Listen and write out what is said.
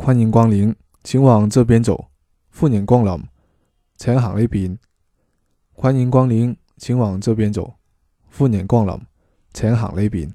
欢迎光临请往这边走欢迎光临请行呢边。欢迎光临请往这边走欢迎光临请行呢边。